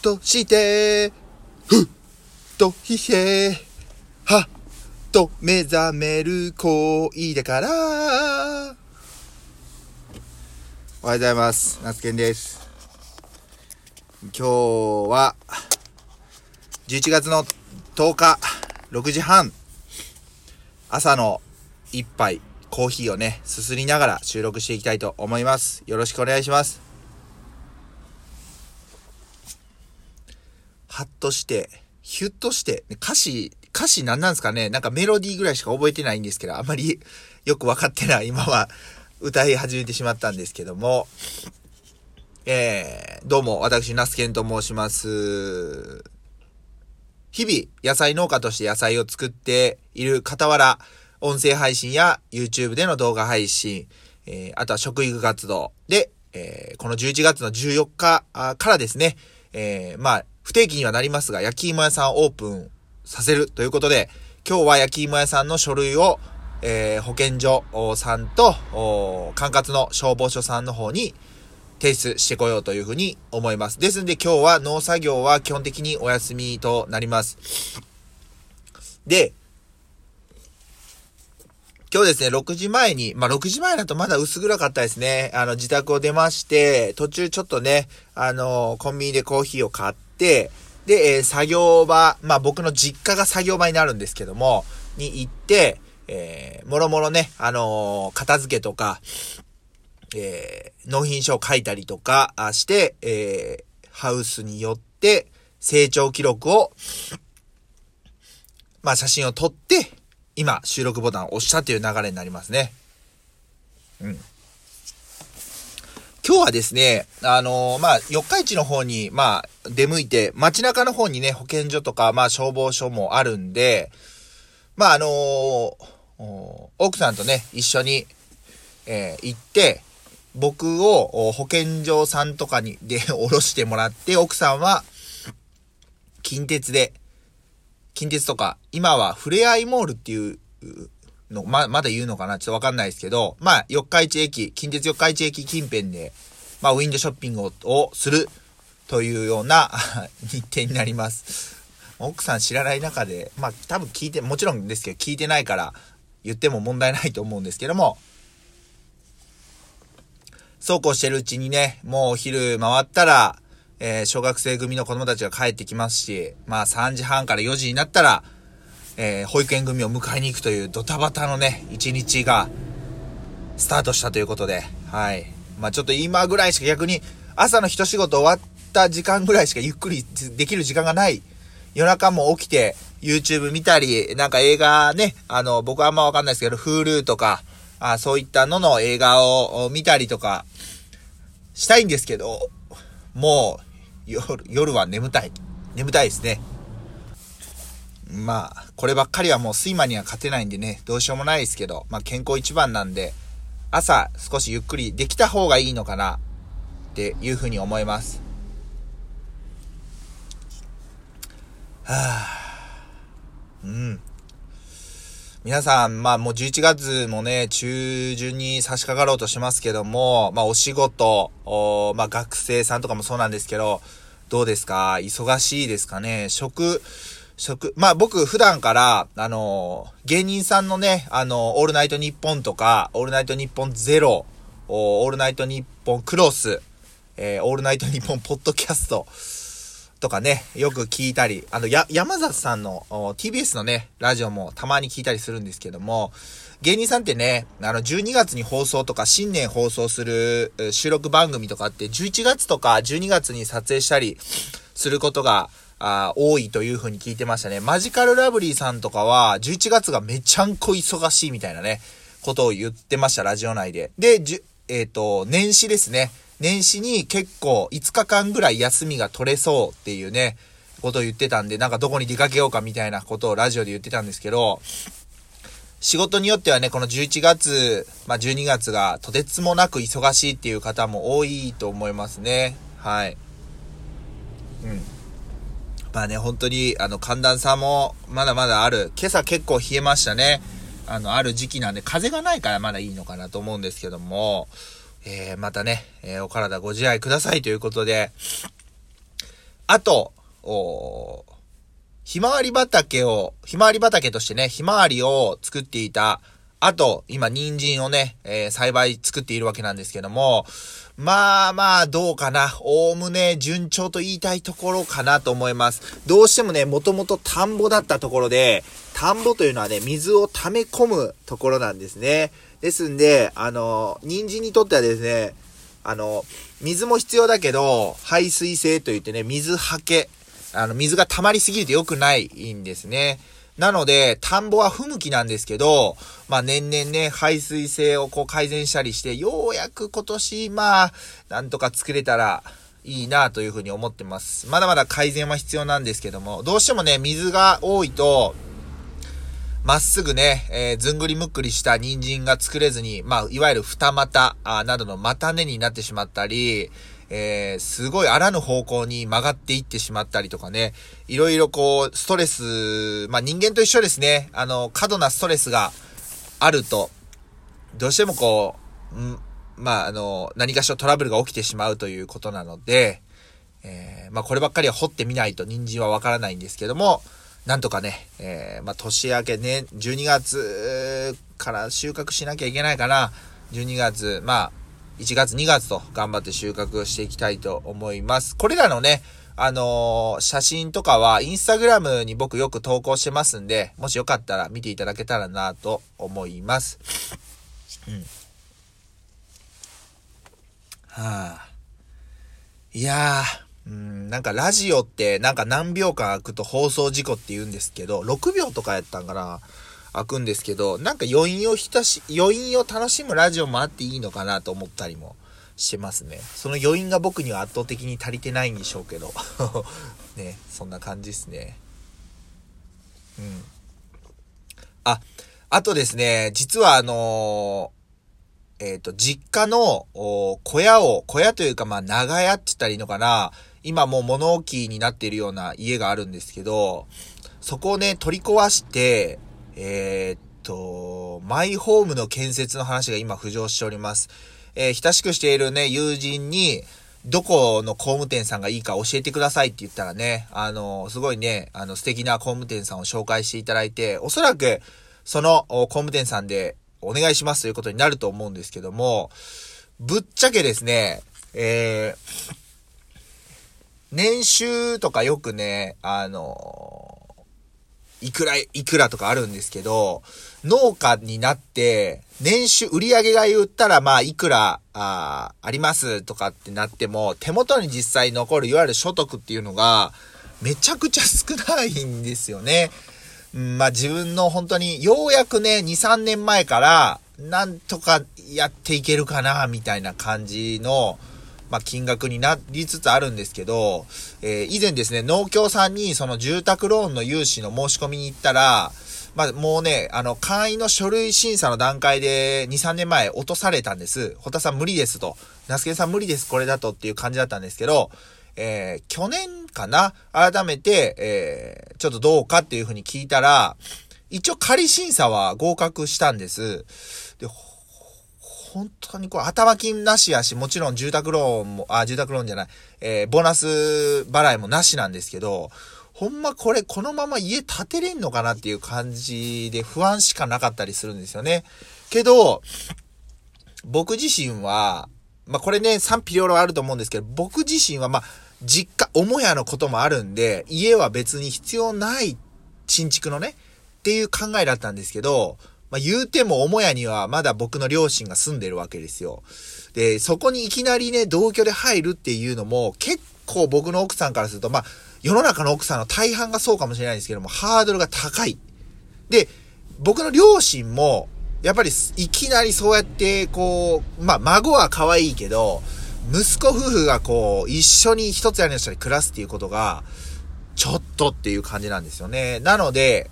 として、ふっとひへ、はっと目覚める恋だから。おはようございます。夏健です。今日は、11月の10日、6時半、朝の一杯、コーヒーをね、すすりながら収録していきたいと思います。よろしくお願いします。はっとして、ヒュッとして、歌詞、歌詞何なんですかね？なんかメロディーぐらいしか覚えてないんですけど、あまりよくわかってない今は。歌い始めてしまったんですけども、えー、どうも、私、ナスケンと申します。日々、野菜農家として野菜を作っている傍ら、音声配信や YouTube での動画配信、えー、あとは食育活動で、えー、この11月の14日からですね、えー、まあ、不定期にはなりますが、焼き芋屋さんをオープンさせるということで、今日は焼き芋屋さんの書類を、えー、保健所さんと、管轄の消防署さんの方に提出してこようというふうに思います。ですんで今日は農作業は基本的にお休みとなります。で、今日ですね、6時前に、まあ、6時前だとまだ薄暗かったですね。あの、自宅を出まして、途中ちょっとね、あの、コンビニでコーヒーを買って、で、えー、作業場、まあ、僕の実家が作業場になるんですけども、に行って、えー、もろもろね、あのー、片付けとか、えー、納品書を書いたりとかして、えー、ハウスによって成長記録を、まあ、写真を撮って、今、収録ボタンを押したという流れになりますね。うん。今日はですね、あのー、まあ、四日市の方に、まあ、出向いて、街中の方にね、保健所とか、まあ、消防署もあるんで、まあ、あのー、奥さんとね、一緒に、えー、行って、僕を保健所さんとかに、で、降ろしてもらって、奥さんは、近鉄で、近鉄とか、今はフレアイモールっていうの、ま、まだ言うのかなちょっとわかんないですけど、まあ、四日市駅、近鉄四日市駅近辺で、まあ、ウィンドショッピングをする。というような 日程になります。奥さん知らない中で、まあ、多分聞いて、もちろんですけど、聞いてないから、言っても問題ないと思うんですけども、そうこうしてるうちにね、もうお昼回ったら、えー、小学生組の子供たちが帰ってきますし、まあ3時半から4時になったら、えー、保育園組を迎えに行くというドタバタのね、一日がスタートしたということで、はい。まあちょっと今ぐらいしか逆に朝の一仕事終わった時間ぐらいしかゆっくりできる時間がない。夜中も起きて YouTube 見たり、なんか映画ね、あの、僕はあんまわかんないですけど、Hulu とか、あそういったのの映画を見たりとかしたいんですけど、もう夜、夜は眠たい。眠たいですね。まあ、こればっかりはもう睡魔には勝てないんでね、どうしようもないですけど、まあ健康一番なんで、朝少しゆっくりできた方がいいのかなっていうふうに思います。はぁ、うん。皆さん、まあもう11月もね、中旬に差し掛かろうとしますけども、まあお仕事、おまあ学生さんとかもそうなんですけど、どうですか？忙しいですかね？職、職、まあ僕普段から、あの、芸人さんのね、あの、オールナイトニッポンとか、オールナイトニッポンゼロ、オールナイトニッポンクロス、えー、オールナイトニッポンポッドキャスト、とかね、よく聞いたり、あの、や、山里さんの TBS のね、ラジオもたまに聞いたりするんですけども、芸人さんってね、あの、12月に放送とか、新年放送する収録番組とかって、11月とか12月に撮影したりすることが、あ多いという風に聞いてましたね。マジカルラブリーさんとかは、11月がめちゃんこ忙しいみたいなね、ことを言ってました、ラジオ内で。で、じゅえっ、ー、と、年始ですね。年始に結構5日間ぐらい休みが取れそうっていうね、ことを言ってたんで、なんかどこに出かけようかみたいなことをラジオで言ってたんですけど、仕事によってはね、この11月、まあ、12月がとてつもなく忙しいっていう方も多いと思いますね。はい。うん。まあね、本当に、あの、寒暖差もまだまだある。今朝結構冷えましたね。あの、ある時期なんで、風がないからまだいいのかなと思うんですけども、えー、またね、えー、お体ご自愛くださいということで、あと、おひまわり畑を、ひまわり畑としてね、ひまわりを作っていた、あと、今、人参をね、えー、栽培作っているわけなんですけども、まあまあ、どうかな。おおむね順調と言いたいところかなと思います。どうしてもね、もともと田んぼだったところで、田んぼというのはね、水を溜め込むところなんですね。ですんで、あの、人参にとってはですね、あの、水も必要だけど、排水性といってね、水はけ、あの、水が溜まりすぎると良くないんですね。なので、田んぼは不向きなんですけど、まあ年々ね、排水性をこう改善したりして、ようやく今年、まあ、なんとか作れたらいいなというふうに思ってます。まだまだ改善は必要なんですけども、どうしてもね、水が多いと、まっすぐね、えー、ずんぐりむっくりした人参が作れずに、まあ、いわゆる二股あなどの股根になってしまったり、えー、すごいあらぬ方向に曲がっていってしまったりとかね、いろいろこう、ストレス、まあ、人間と一緒ですね。あの、過度なストレスがあると、どうしてもこう、んまあ、あの、何かしらトラブルが起きてしまうということなので、えー、まあ、こればっかりは掘ってみないと人参はわからないんですけども、なんとかね、えー、まあ、年明けね、12月から収穫しなきゃいけないかな。12月、まあ、1月2月と頑張って収穫していきたいと思います。これらのね、あのー、写真とかはインスタグラムに僕よく投稿してますんで、もしよかったら見ていただけたらなと思います。うん。はあ。いやー、うん、なんかラジオってなんか何秒間空くと放送事故って言うんですけど、6秒とかやったんかな。開くんですけど、なんか余韻をひたし、余韻を楽しむラジオもあっていいのかなと思ったりもしてますね。その余韻が僕には圧倒的に足りてないんでしょうけど。ね、そんな感じですね。うん。あ、あとですね、実はあのー、えっ、と、実家の小屋を、小屋というかまあ長屋って言ったらいいのかな。今もう物置になっているような家があるんですけど、そこをね、取り壊して、えー、っと、マイホームの建設の話が今浮上しております。えー、親しくしているね、友人に、どこの工務店さんがいいか教えてくださいって言ったらね、あの、すごいね、あの、素敵な工務店さんを紹介していただいて、おそらく、その工務店さんでお願いしますということになると思うんですけども、ぶっちゃけですね、えー、年収とかよくね、あのいくら、いくらとかあるんですけど、農家になって、年収、売上が言ったら、まあ、いくら、あ、ありますとかってなっても、手元に実際残る、いわゆる所得っていうのが、めちゃくちゃ少ないんですよね。うん、まあ、自分の本当に、ようやくね、2、3年前から、なんとかやっていけるかな、みたいな感じの、まあ、金額になりつつあるんですけど、えー、以前ですね、農協さんにその住宅ローンの融資の申し込みに行ったら、まあ、もうね、あの、会員の書類審査の段階で2、3年前落とされたんです。ホタさん無理ですと。ナスケさん無理です、これだとっていう感じだったんですけど、えー、去年かな？改めて、えー、ちょっとどうかっていうふうに聞いたら、一応仮審査は合格したんです。で、本当にこう、頭金なしやし、もちろん住宅ローンも、あ、住宅ローンじゃない、えー、ボーナス払いもなしなんですけど、ほんまこれこのまま家建てれんのかなっていう感じで不安しかなかったりするんですよね。けど、僕自身は、まあ、これね、賛否両論あると思うんですけど、僕自身はまあ、実家、母屋のこともあるんで、家は別に必要ない新築のね、っていう考えだったんですけど、まあ、言うても母屋にはまだ僕の両親が住んでるわけですよ。で、そこにいきなりね、同居で入るっていうのも、結構僕の奥さんからすると、まあ、世の中の奥さんの大半がそうかもしれないんですけども、ハードルが高い。で、僕の両親も、やっぱりいきなりそうやって、こう、まあ、孫は可愛いけど、息子夫婦がこう、一緒に一つ屋根の下に暮らすっていうことが、ちょっとっていう感じなんですよね。なので、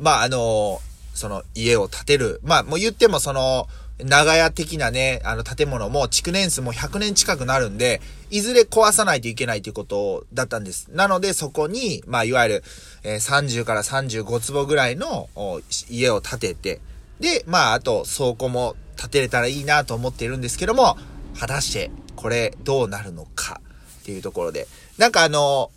まあ、あの、その家を建てる。まあ、もう言ってもその、長屋的なね、あの建物も築年数も100年近くなるんで、いずれ壊さないといけないということだったんです。なのでそこに、まあいわゆる、えー、30から35坪ぐらいの家を建てて、で、まああと倉庫も建てれたらいいなと思っているんですけども、果たしてこれどうなるのか。っていうところで。なんかあの、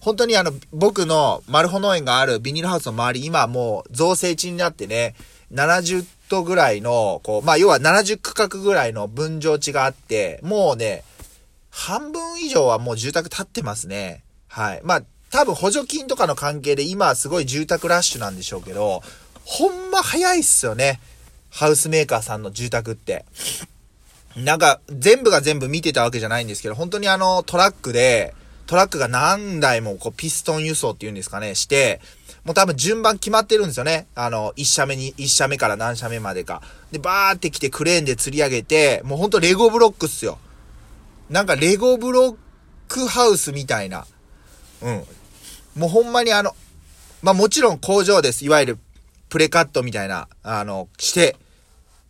本当にあの、僕のマルホ農園があるビニールハウスの周り、今もう造成地になってね、70棟ぐらいの、こう、まあ、要は70区画ぐらいの分譲地があって、もうね、半分以上はもう住宅建ってますね。はい。まあ、多分補助金とかの関係で今はすごい住宅ラッシュなんでしょうけど、ほんま早いっすよね。ハウスメーカーさんの住宅って。なんか、全部が全部見てたわけじゃないんですけど、本当にあの、トラックで、トラックが何台もこう、ピストン輸送っていうんですかね、して、もう多分順番決まってるんですよね。あの、1社目に、1社目から何社目までか。で、バーって来てクレーンで釣り上げて、もうほんとレゴブロックっすよ。なんかレゴブロックハウスみたいな。うん。もうほんまにあの、まあもちろん工場です。いわゆるプレカットみたいな、あの、して、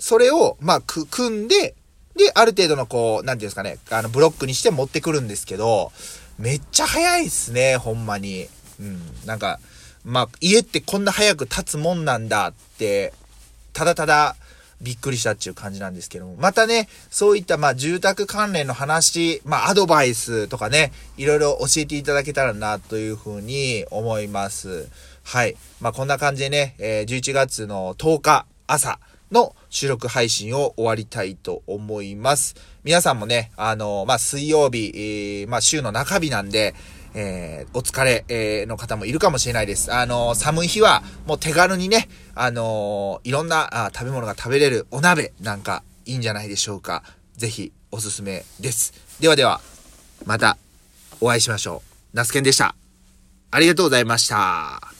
それを、まあ、く、組んで、で、ある程度のこう、なんていうんですかね、あの、ブロックにして持ってくるんですけど、めっちゃ早いっすね、ほんまに。うん。なんか、まあ、家ってこんな早く建つもんなんだって、ただただびっくりしたっていう感じなんですけども。またね、そういったまあ住宅関連の話、まあアドバイスとかね、いろいろ教えていただけたらなというふうに思います。はい。まあこんな感じでね、えー、11月の10日朝の収録配信を終わりたいと思います。皆さんもね、あの、まあ水曜日、えー、まあ週の中日なんで、えー、お疲れ、えー、の方もいるかもしれないです。あの、寒い日は、もう手軽にね、あのいろんなあ食べ物が食べれるお鍋なんかいいんじゃないでしょうか。ぜひ、おすすめです。ではでは、また、お会いしましょう。ナスケンでした。ありがとうございました。